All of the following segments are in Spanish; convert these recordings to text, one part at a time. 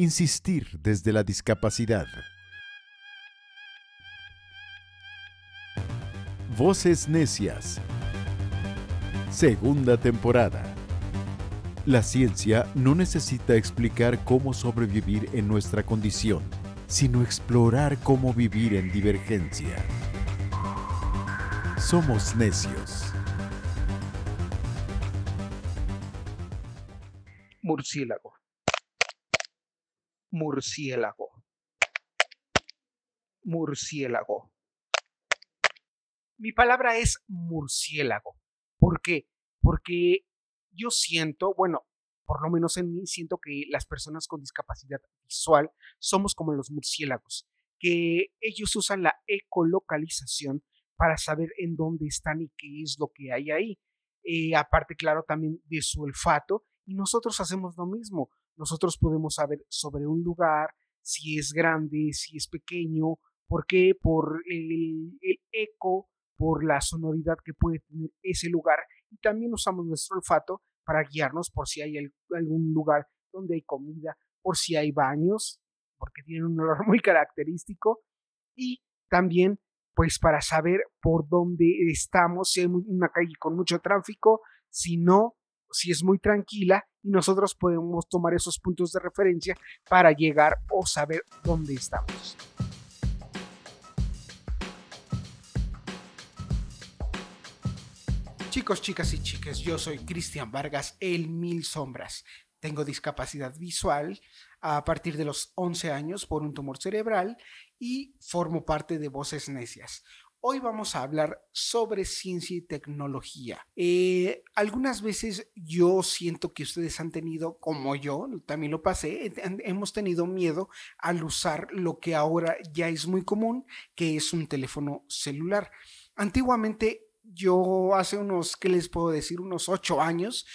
Insistir desde la discapacidad. Voces Necias. Segunda temporada. La ciencia no necesita explicar cómo sobrevivir en nuestra condición, sino explorar cómo vivir en divergencia. Somos necios. Murciélago. Murciélago. Murciélago. Mi palabra es murciélago. ¿Por qué? Porque yo siento, bueno, por lo menos en mí, siento que las personas con discapacidad visual somos como los murciélagos, que ellos usan la ecolocalización para saber en dónde están y qué es lo que hay ahí. Eh, aparte, claro, también de su olfato, y nosotros hacemos lo mismo. Nosotros podemos saber sobre un lugar, si es grande, si es pequeño, ¿por qué? Por el eco, por la sonoridad que puede tener ese lugar y también usamos nuestro olfato para guiarnos por si hay algún lugar donde hay comida, por si hay baños, porque tienen un olor muy característico y también pues para saber por dónde estamos, si hay una calle con mucho tráfico, si no, si es muy tranquila y nosotros podemos tomar esos puntos de referencia para llegar o saber dónde estamos. Chicos, chicas y chicas, yo soy Cristian Vargas, el Mil Sombras. Tengo discapacidad visual a partir de los 11 años por un tumor cerebral y formo parte de Voces Necias. Hoy vamos a hablar sobre ciencia y tecnología. Eh, algunas veces yo siento que ustedes han tenido, como yo, también lo pasé, hemos tenido miedo al usar lo que ahora ya es muy común, que es un teléfono celular. Antiguamente yo hace unos, ¿qué les puedo decir? Unos ocho años,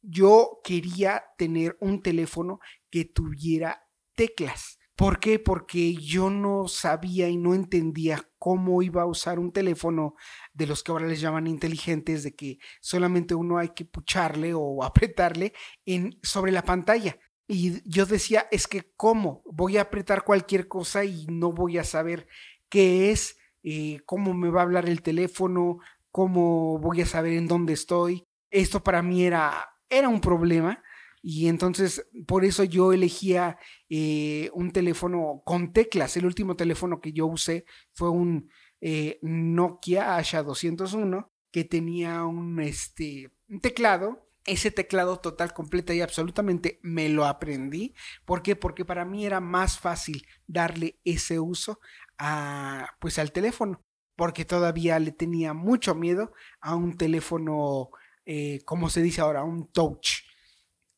yo quería tener un teléfono que tuviera teclas. ¿Por qué? Porque yo no sabía y no entendía cómo iba a usar un teléfono de los que ahora les llaman inteligentes, de que solamente uno hay que pucharle o apretarle en, sobre la pantalla. Y yo decía, es que cómo voy a apretar cualquier cosa y no voy a saber qué es, eh, cómo me va a hablar el teléfono, cómo voy a saber en dónde estoy. Esto para mí era, era un problema y entonces por eso yo elegía eh, un teléfono con teclas. El último teléfono que yo usé fue un eh, Nokia Asha 201 que tenía un, este, teclado ese teclado total, completa y absolutamente me lo aprendí. ¿Por qué? Porque para mí era más fácil darle ese uso a, pues, al teléfono porque todavía le tenía mucho miedo a un teléfono, eh, como se dice ahora, un touch.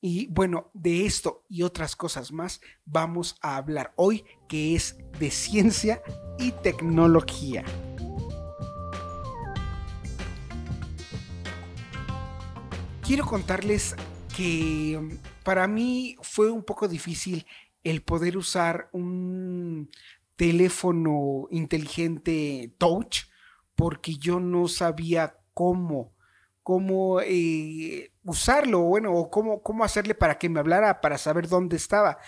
Y bueno, de esto y otras cosas más vamos a hablar hoy, que es de ciencia y tecnología. Quiero contarles que mm, para mí fue un poco difícil el poder usar un teléfono inteligente touch porque yo no sabía cómo, cómo eh, usarlo, bueno, o cómo, cómo hacerle para que me hablara, para saber dónde estaba.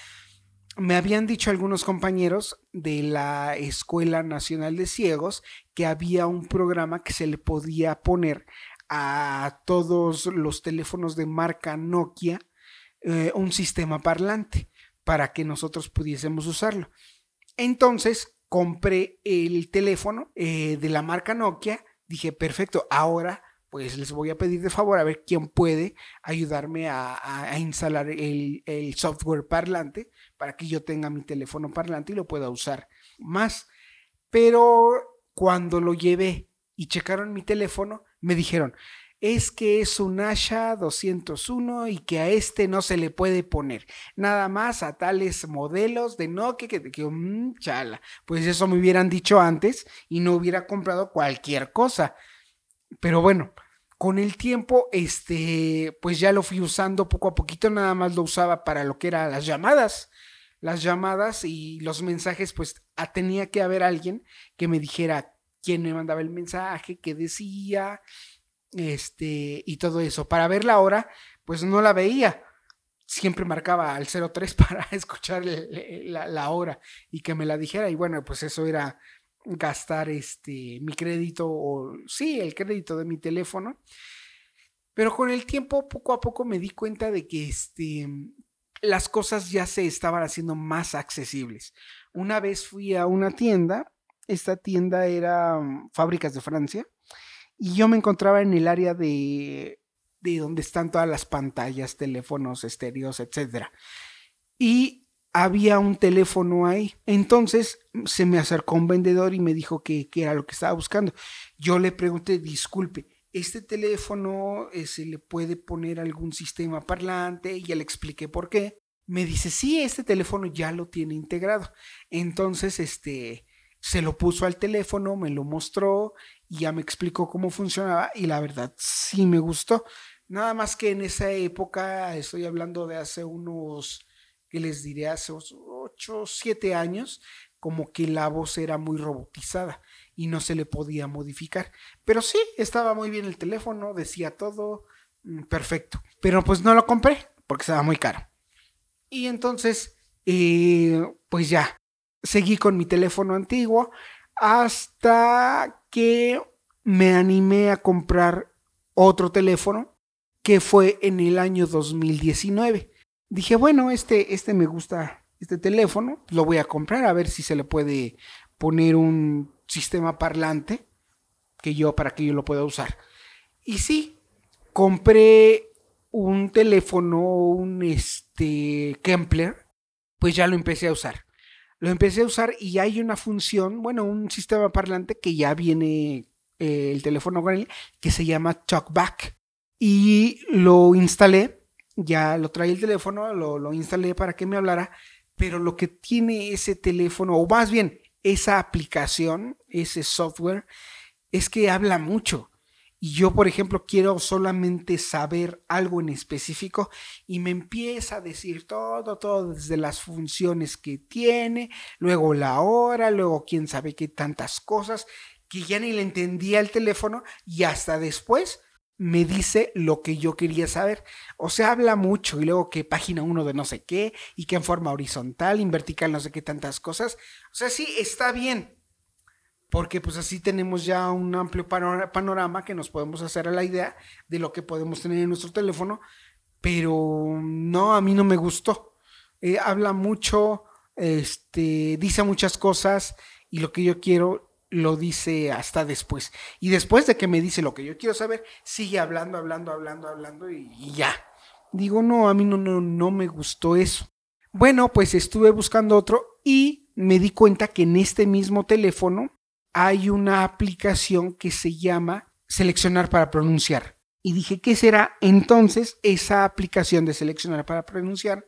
Me habían dicho algunos compañeros de la Escuela Nacional de Ciegos que había un programa que se le podía poner a todos los teléfonos de marca Nokia eh, un sistema parlante para que nosotros pudiésemos usarlo. Entonces compré el teléfono eh, de la marca Nokia. Dije, perfecto, ahora pues les voy a pedir de favor a ver quién puede ayudarme a, instalar el, software parlante para que yo tenga mi teléfono parlante y lo pueda usar más. Pero cuando lo llevé y checaron mi teléfono, me dijeron, es que es un Asha 201 y que a este no se le puede poner. Nada más a tales modelos de Nokia que, que mm, chala. Pues eso me hubieran dicho antes y no hubiera comprado cualquier cosa. Pero bueno, con el tiempo, este, pues ya lo fui usando poco a poquito, nada más lo usaba para lo que eran las llamadas. Las llamadas y los mensajes, pues tenía que haber alguien que me dijera quién me mandaba el mensaje, qué decía, este, y todo eso. Para ver la hora, pues no la veía. siempre marcaba al 03 para escuchar la, hora y que me la dijera. Y bueno, pues eso era gastar este, mi crédito o sí, el crédito de mi teléfono. Pero con el tiempo, poco a poco me di cuenta de que este, las cosas ya se estaban haciendo más accesibles. Una vez fui a una tienda, esta tienda era mm, Fábricas de Francia, y yo me encontraba en el área de, de donde están todas las pantallas, teléfonos, estéreos, etc. Y había un teléfono ahí. Entonces se me acercó un vendedor y me dijo que, era lo que estaba buscando. Yo le pregunté, disculpe, ¿este teléfono eh, se le puede poner algún sistema parlante? Y ya le expliqué por qué. Me dice, sí, este teléfono ya lo tiene integrado. Entonces, este, se lo puso al teléfono, me lo mostró y ya me explicó cómo funcionaba y la verdad sí me gustó. Nada más que en esa época, estoy hablando de hace unos, que les diré, hace 8, 7 años, como que la voz era muy robotizada y no se le podía modificar. Pero sí, estaba muy bien el teléfono, decía todo, mm, perfecto. Pero pues no lo compré porque estaba muy caro. Y entonces, eh, pues ya, seguí con mi teléfono antiguo hasta que me animé a comprar otro teléfono que fue en el año 2019. Dije, bueno, este, este me gusta, este teléfono, lo voy a comprar a ver si se le puede poner un sistema parlante que yo para que yo lo pueda usar. Y sí, compré un teléfono, un este Kempler, pues ya lo empecé a usar. Lo empecé a usar y hay una función, bueno, un sistema parlante que ya viene eh, el teléfono con él, que se llama TalkBack. Y lo instalé, ya lo trae el teléfono, lo, lo instalé para que me hablara, pero lo que tiene ese teléfono, o más bien esa aplicación, ese software, es que habla mucho. Y yo, por ejemplo, quiero solamente saber algo en específico y me empieza a decir todo, todo desde las funciones que tiene, luego la hora, luego quién sabe qué tantas cosas que ya ni le entendía el teléfono y hasta después me dice lo que yo quería saber. O sea, habla mucho y luego que página uno de no sé qué y que en forma horizontal, en vertical, no sé qué tantas cosas. O sea, sí, está bien porque pues así tenemos ya un amplio panorama que nos podemos hacer a la idea de lo que podemos tener en nuestro teléfono, pero no, a mí no me gustó. Eh, habla mucho, este, dice muchas cosas y lo que yo quiero lo dice hasta después. Y después de que me dice lo que yo quiero saber, sigue hablando, hablando, hablando, hablando y, ya. Digo, no, a mí no, no, no me gustó eso. Bueno, pues estuve buscando otro y me di cuenta que en este mismo teléfono hay una aplicación que se llama Seleccionar para pronunciar. Y dije, ¿qué será entonces esa aplicación de Seleccionar para pronunciar?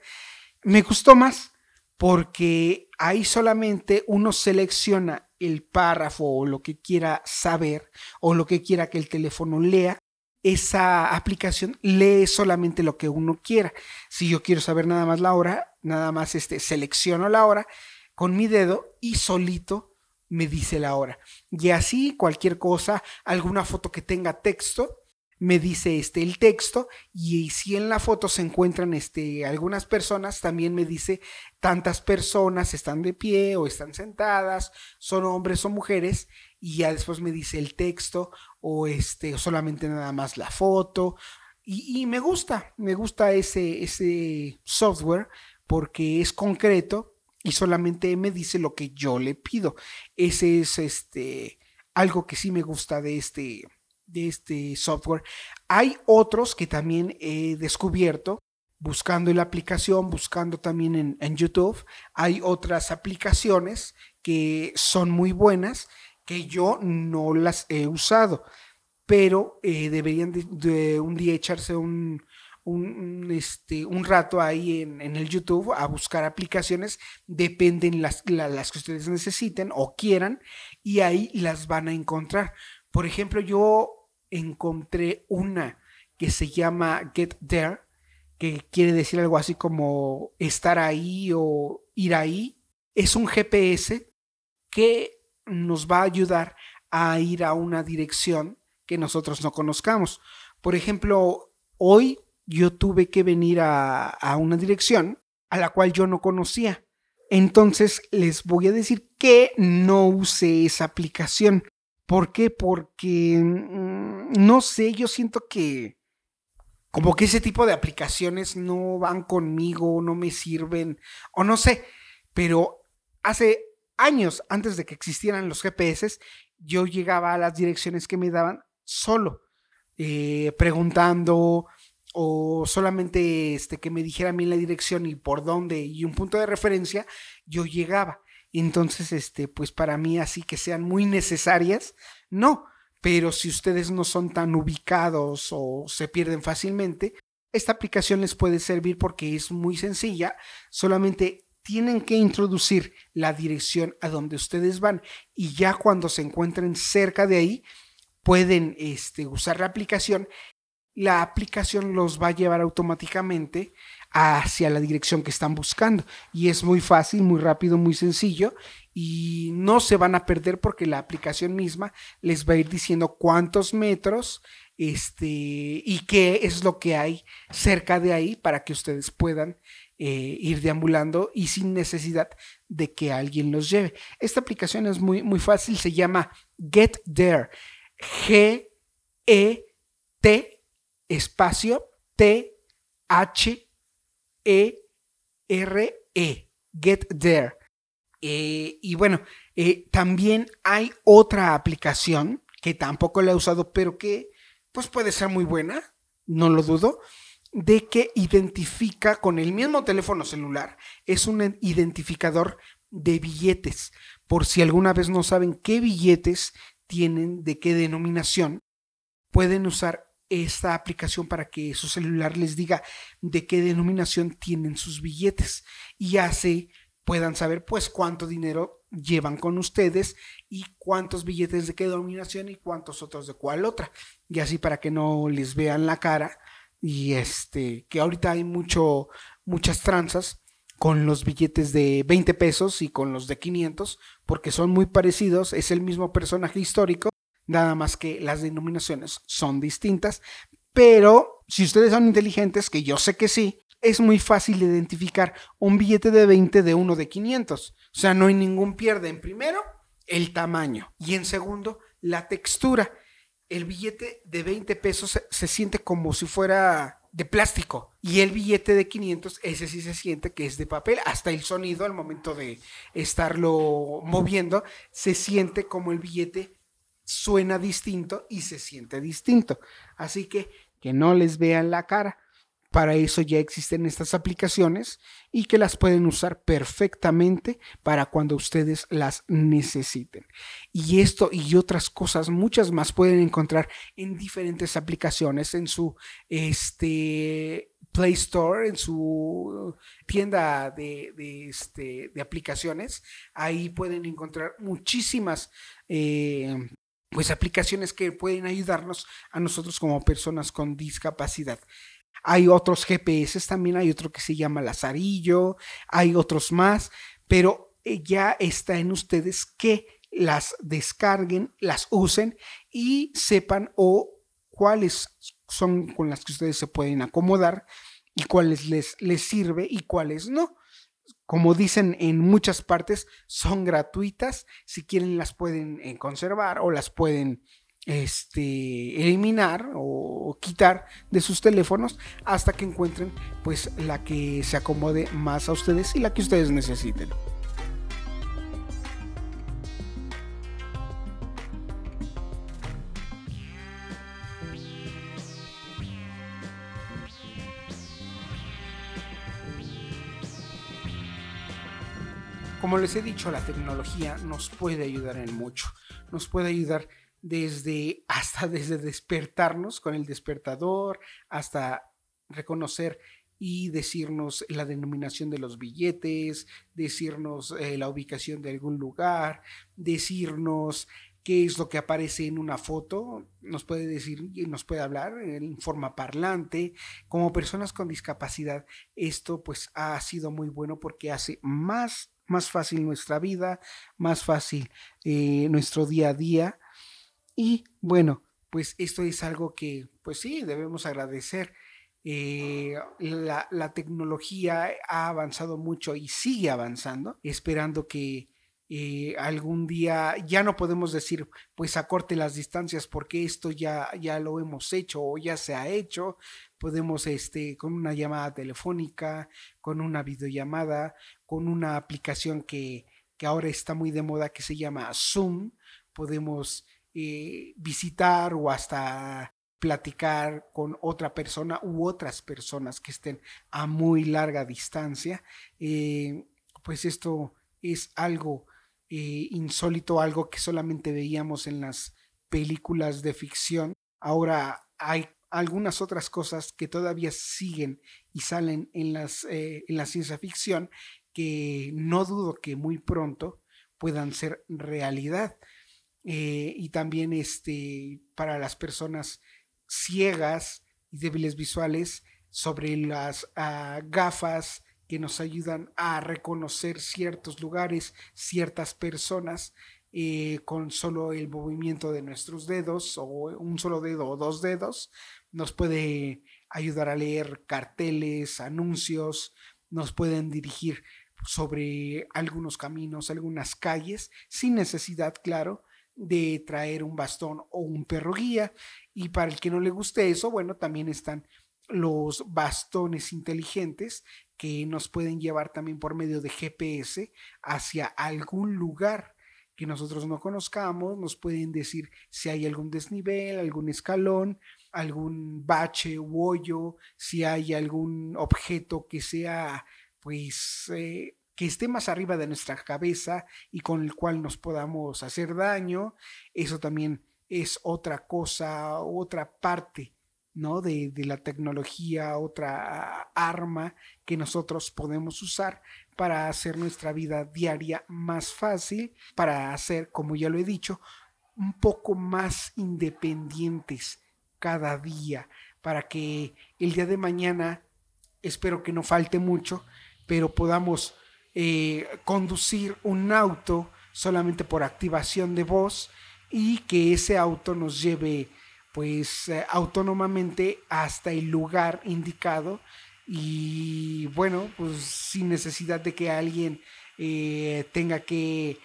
Me gustó más porque ahí solamente uno selecciona el párrafo o lo que quiera saber o lo que quiera que el teléfono lea. Esa aplicación lee solamente lo que uno quiera. Si yo quiero saber nada más la hora, nada más este, selecciono la hora con mi dedo y solito me dice la hora. Y así cualquier cosa, alguna foto que tenga texto, me dice este el texto y si en la foto se encuentran este algunas personas también me dice tantas personas están de pie o están sentadas son hombres o mujeres y ya después me dice el texto o este solamente nada más la foto y, y me gusta me gusta ese ese software porque es concreto y solamente me dice lo que yo le pido. Ese es este algo que sí me gusta de este de este software. Hay otros que también he descubierto buscando en la aplicación, buscando también en, en YouTube. Hay otras aplicaciones que son muy buenas que yo no las he usado, pero eh, deberían de, un día echarse un, un, este, un rato ahí en, el YouTube a buscar aplicaciones, dependen las, las que ustedes necesiten o quieran, y ahí las van a encontrar. Por ejemplo, yo encontré una que se llama Get There, que quiere decir algo así como estar ahí o ir ahí. Es un GPS que nos va a ayudar a ir a una dirección que nosotros no conozcamos. Por ejemplo, hoy yo tuve que venir a, a una dirección a la cual yo no conocía. Entonces les voy a decir que no usé esa aplicación. ¿Por qué? Porque mm, no sé, yo siento que como que ese tipo de aplicaciones no van conmigo, no me sirven, o no sé, pero hace años antes de que existieran los GPS, yo llegaba a las direcciones que me daban solo, eh, preguntando o solamente este, que me dijera a mí la dirección y por dónde y un punto de referencia, yo llegaba. Entonces, este, pues para mí así que sean muy necesarias, no, pero si ustedes no son tan ubicados o se pierden fácilmente, esta aplicación les puede servir porque es muy sencilla, solamente tienen que introducir la dirección a donde ustedes van y ya cuando se encuentren cerca de ahí, pueden este, usar la aplicación. La aplicación los va a llevar automáticamente hacia la dirección que están buscando. Y es muy fácil, muy rápido, muy sencillo. Y no se van a perder porque la aplicación misma les va a ir diciendo cuántos metros este, y qué es lo que hay cerca de ahí para que ustedes puedan eh, ir deambulando y sin necesidad de que alguien los lleve. Esta aplicación es muy, muy fácil, se llama Get There. G-E-T espacio T-H e-R-E, Get There. Eh, y bueno, eh, también hay otra aplicación que tampoco la he usado, pero que pues puede ser muy buena, no lo dudo, de que identifica con el mismo teléfono celular, es un identificador de billetes. Por si alguna vez no saben qué billetes tienen, de qué denominación, pueden usar esta aplicación para que su celular les diga de qué denominación tienen sus billetes y así puedan saber pues cuánto dinero llevan con ustedes y cuántos billetes de qué denominación y cuántos otros de cuál otra. Y así para que no les vean la cara y este que ahorita hay mucho muchas tranzas con los billetes de 20 pesos y con los de 500 porque son muy parecidos es el mismo personaje histórico nada más que las denominaciones son distintas, pero si ustedes son inteligentes, que yo sé que sí, es muy fácil identificar un billete de 20 de uno de 500. O sea, no hay ningún pierde. En primero, el tamaño y en segundo, la textura. El billete de 20 pesos se, siente como si fuera de plástico y el billete de 500, ese sí se siente que es de papel. Hasta el sonido al momento de estarlo moviendo, se siente como el billete suena distinto y se siente distinto. Así que que no les vean la cara. Para eso ya existen estas aplicaciones y que las pueden usar perfectamente para cuando ustedes las necesiten. Y esto y otras cosas, muchas más pueden encontrar en diferentes aplicaciones, en su este, Play Store, en su tienda de, este, de aplicaciones. Ahí pueden encontrar muchísimas eh, pues aplicaciones que pueden ayudarnos a nosotros como personas con discapacidad. Hay otros GPS también, hay otro que se llama Lazarillo, hay otros más, pero eh, ya está en ustedes que las descarguen, las usen y sepan o cuáles son con las que ustedes se pueden acomodar y cuáles les, les sirve y cuáles no como dicen en muchas partes, son gratuitas. Si quieren las pueden eh, conservar o las pueden este, eliminar o quitar de sus teléfonos hasta que encuentren pues la que se acomode más a ustedes y la que ustedes necesiten. Como les he dicho, la tecnología nos puede ayudar en mucho. Nos puede ayudar desde hasta desde despertarnos con el despertador hasta reconocer y decirnos la denominación de los billetes, decirnos eh, la ubicación de algún lugar, decirnos qué es lo que aparece en una foto, nos puede decir y nos puede hablar en forma parlante. Como personas con discapacidad, esto pues ha sido muy bueno porque hace más más fácil nuestra vida, más fácil eh, nuestro día a día. Y bueno, pues esto es algo que, pues sí, debemos agradecer. Eh, la, la, tecnología ha avanzado mucho y sigue avanzando, esperando que eh, algún día ya no podemos decir pues acorte las distancias porque esto ya, ya lo hemos hecho o ya se ha hecho. Podemos este, con una llamada telefónica, con una videollamada, con una aplicación que, que ahora está muy de moda que se llama Zoom, podemos eh, visitar o hasta platicar con otra persona u otras personas que estén a muy larga distancia, eh, pues esto es algo eh, insólito, algo que solamente veíamos en las películas de ficción. Ahora hay algunas otras cosas que todavía siguen y salen en, las, en la ciencia ficción que no dudo que muy pronto puedan ser realidad. Eh, y también este, para las personas ciegas y débiles visuales sobre las ah, gafas que nos ayudan a reconocer ciertos lugares, ciertas personas eh, con solo el movimiento de nuestros dedos o un solo dedo o dos dedos. Nos puede ayudar a leer carteles, anuncios, nos pueden dirigir sobre algunos caminos, algunas calles, sin necesidad, claro, de traer un bastón o un perro guía. Y para el que no le guste eso, bueno, también están los bastones inteligentes que nos pueden llevar también por medio de GPS hacia algún lugar que nosotros no conozcamos, nos pueden decir si hay algún desnivel, algún escalón, algún bache u hoyo, si hay algún objeto que sea pues eh, que esté más arriba de nuestra cabeza y con el cual nos podamos hacer daño. Eso también es otra cosa, otra parte, ¿no? De, de, la tecnología, otra arma que nosotros podemos usar para hacer nuestra vida diaria más fácil, para hacer, como ya lo he dicho, un poco más independientes cada día, para que el día de mañana, espero que no falte mucho, pero podamos eh, conducir un auto solamente por activación de voz y que ese auto nos lleve pues eh, autónomamente hasta el lugar indicado y bueno pues sin necesidad de que alguien eh, tenga que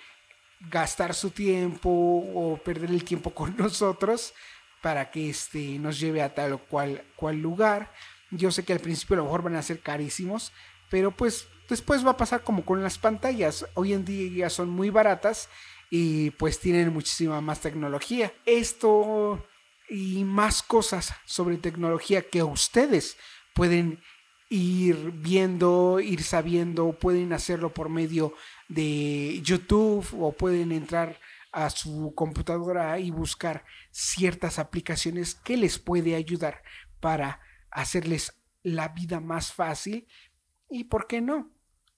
gastar su tiempo o perder el tiempo con nosotros para que este nos lleve a tal o cual, cual lugar yo sé que al principio a lo mejor van a ser carísimos pero pues después va a pasar como con las pantallas. Hoy en día son muy baratas y pues tienen muchísima más tecnología. Esto y más cosas sobre tecnología que ustedes pueden ir viendo, ir sabiendo, pueden hacerlo por medio de YouTube o pueden entrar a su computadora y buscar ciertas aplicaciones que les puede ayudar para hacerles la vida más fácil y por qué no,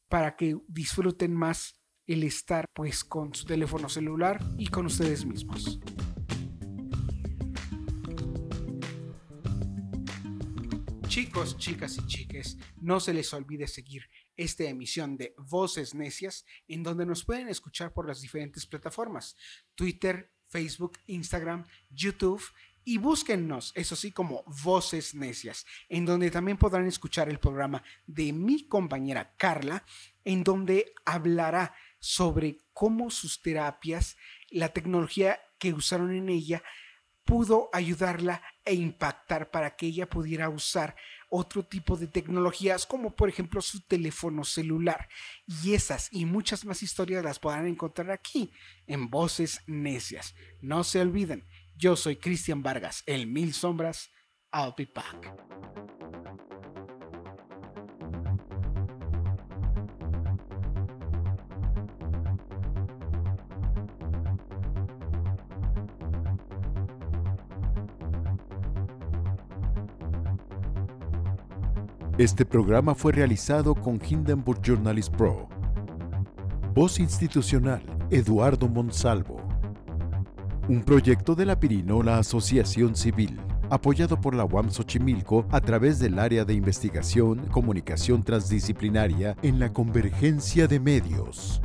para que disfruten más el estar pues con su teléfono celular y con ustedes mismos. Chicos, chicas y chiques, no se les olvide seguir esta emisión de Voces Necias, en donde nos pueden escuchar por las diferentes plataformas, Twitter, Facebook, Instagram, YouTube y búsquennos, eso sí, como Voces Necias, en donde también podrán escuchar el programa de mi compañera Carla, en donde hablará sobre cómo sus terapias, la tecnología que usaron en ella, pudo ayudarla e impactar para que ella pudiera usar otro tipo de tecnologías como por ejemplo su teléfono celular. Y esas y muchas más historias las podrán encontrar aquí en Voces Necias. No se olviden, yo soy Cristian Vargas, el Mil Sombras. I'll be back. Este programa fue realizado con Hindenburg Journalist Pro. Voz institucional, Eduardo Monsalvo. Un proyecto de la Pirinola Asociación Civil, apoyado por la UAM Xochimilco a través del área de investigación, comunicación transdisciplinaria en la convergencia de medios.